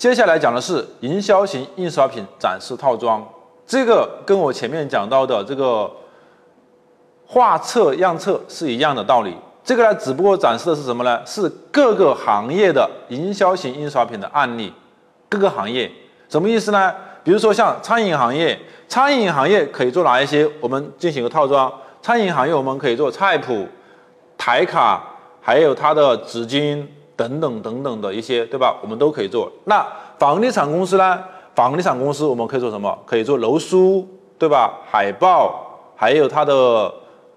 接下来讲的是营销型印刷品展示套装，这个跟我前面讲到的这个画册样册是一样的道理。这个呢，只不过展示的是什么呢？是各个行业的营销型印刷品的案例。各个行业什么意思呢？比如说像餐饮行业，餐饮行业可以做哪一些？我们进行个套装。餐饮行业我们可以做菜谱、台卡，还有它的纸巾等等等等的一些，对吧？我们都可以做。那房地产公司呢？房地产公司我们可以做什么？可以做楼书，对吧？海报，还有它的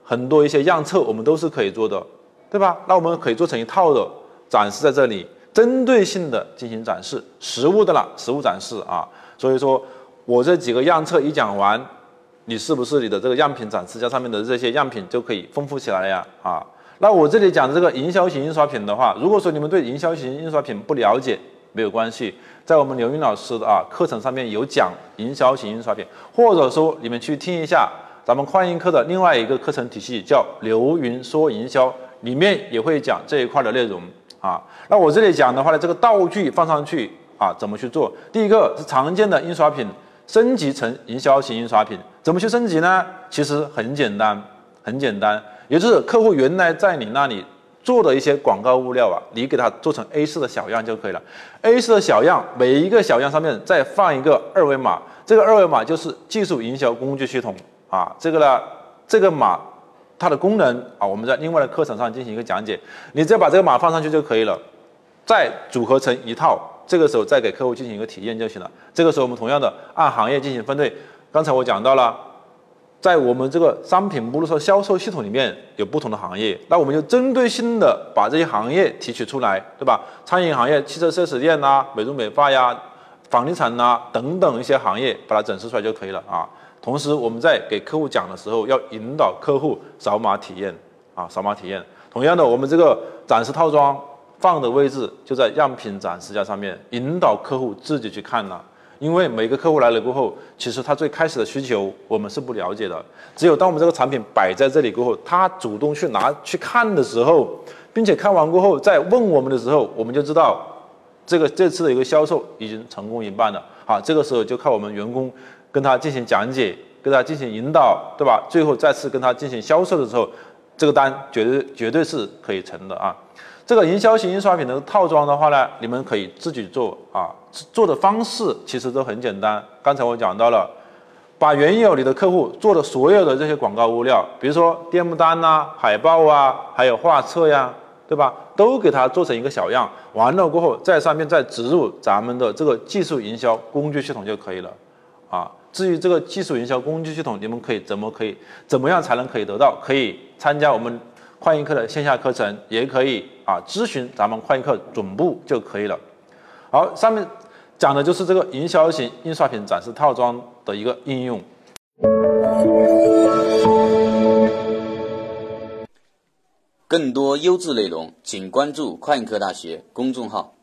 很多一些样册，我们都是可以做的，对吧？那我们可以做成一套的展示在这里，针对性的进行展示，实物的了，实物展示啊。所以说我这几个样册一讲完。你是不是你的这个样品展示架上面的这些样品就可以丰富起来了呀？啊，那我这里讲的这个营销型印刷品的话，如果说你们对营销型印刷品不了解，没有关系，在我们刘云老师的啊课程上面有讲营销型印刷品，或者说你们去听一下咱们快印课的另外一个课程体系叫刘云说营销，里面也会讲这一块的内容啊。那我这里讲的话呢，这个道具放上去啊，怎么去做？第一个是常见的印刷品。升级成营销型印刷品，怎么去升级呢？其实很简单，很简单，也就是客户原来在你那里做的一些广告物料啊，你给他做成 A4 的小样就可以了。A4 的小样，每一个小样上面再放一个二维码，这个二维码就是技术营销工具系统啊。这个呢，这个码它的功能啊，我们在另外的课程上进行一个讲解，你只要把这个码放上去就可以了，再组合成一套。这个时候再给客户进行一个体验就行了。这个时候我们同样的按行业进行分类。刚才我讲到了，在我们这个商品目录上销售系统里面有不同的行业，那我们就针对性的把这些行业提取出来，对吧？餐饮行业、汽车 4S 店呐、美容美发呀、房地产呐等等一些行业，把它展示出来就可以了啊。同时我们在给客户讲的时候，要引导客户扫码体验啊，扫码体验。同样的，我们这个展示套装。放的位置就在样品展示架上面，引导客户自己去看了。因为每个客户来了过后，其实他最开始的需求我们是不了解的。只有当我们这个产品摆在这里过后，他主动去拿去看的时候，并且看完过后再问我们的时候，我们就知道这个这次的一个销售已经成功一半了。好，这个时候就靠我们员工跟他进行讲解，跟他进行引导，对吧？最后再次跟他进行销售的时候，这个单绝对绝对是可以成的啊。这个营销型印刷品的套装的话呢，你们可以自己做啊，做的方式其实都很简单。刚才我讲到了，把原有你的客户做的所有的这些广告物料，比如说电幕单呐、海报啊，还有画册呀，对吧？都给它做成一个小样，完了过后在上面再植入咱们的这个技术营销工具系统就可以了啊。至于这个技术营销工具系统，你们可以怎么可以怎么样才能可以得到？可以参加我们。快印课的线下课程也可以啊，咨询咱们快印课总部就可以了。好，上面讲的就是这个营销型印刷品展示套装的一个应用。更多优质内容，请关注快印课大学公众号。